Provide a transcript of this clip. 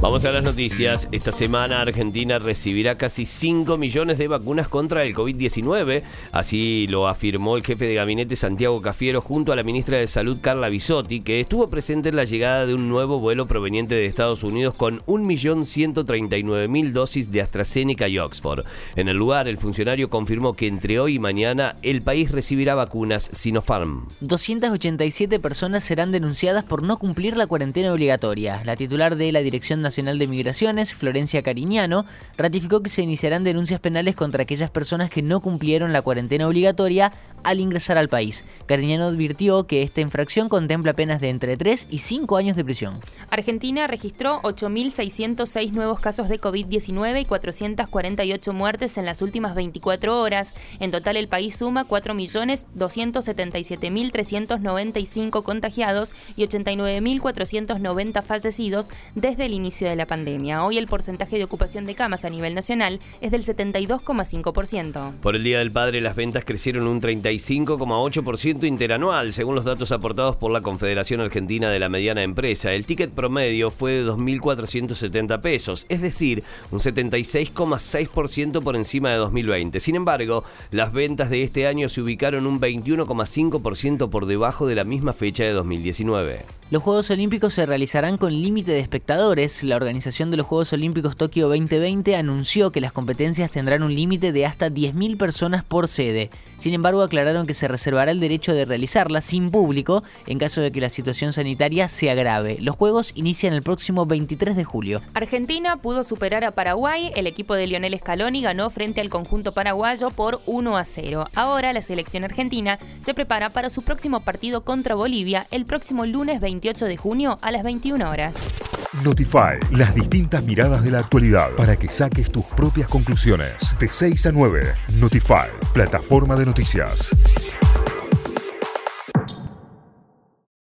Vamos a las noticias. Esta semana Argentina recibirá casi 5 millones de vacunas contra el COVID-19. Así lo afirmó el jefe de gabinete Santiago Cafiero junto a la ministra de Salud Carla Bisotti, que estuvo presente en la llegada de un nuevo vuelo proveniente de Estados Unidos con 1.139.000 dosis de AstraZeneca y Oxford. En el lugar, el funcionario confirmó que entre hoy y mañana el país recibirá vacunas Sinopharm. 287 personas serán denunciadas por no cumplir la cuarentena obligatoria. La titular de la Dirección Nacional de Migraciones, Florencia Cariñano, ratificó que se iniciarán denuncias penales contra aquellas personas que no cumplieron la cuarentena obligatoria al ingresar al país. Cariñano advirtió que esta infracción contempla penas de entre 3 y 5 años de prisión. Argentina registró 8.606 nuevos casos de COVID-19 y 448 muertes en las últimas 24 horas. En total el país suma 4.277.395 contagiados y 89.490 fallecidos desde el inicio de la pandemia. Hoy el porcentaje de ocupación de camas a nivel nacional es del 72,5%. Por el Día del Padre, las ventas crecieron un 35,8% interanual, según los datos aportados por la Confederación Argentina de la Mediana Empresa. El ticket promedio fue de 2.470 pesos, es decir, un 76,6% por encima de 2020. Sin embargo, las ventas de este año se ubicaron un 21,5% por debajo de la misma fecha de 2019. Los Juegos Olímpicos se realizarán con límite de espectadores. La organización de los Juegos Olímpicos Tokio 2020 anunció que las competencias tendrán un límite de hasta 10.000 personas por sede. Sin embargo, aclararon que se reservará el derecho de realizarlas sin público en caso de que la situación sanitaria se agrave. Los Juegos inician el próximo 23 de julio. Argentina pudo superar a Paraguay. El equipo de Lionel Scaloni ganó frente al conjunto paraguayo por 1 a 0. Ahora la selección argentina se prepara para su próximo partido contra Bolivia el próximo lunes 28 de junio a las 21 horas. Notify, las distintas miradas de la actualidad para que saques tus propias conclusiones. De 6 a 9, Notify, plataforma de noticias.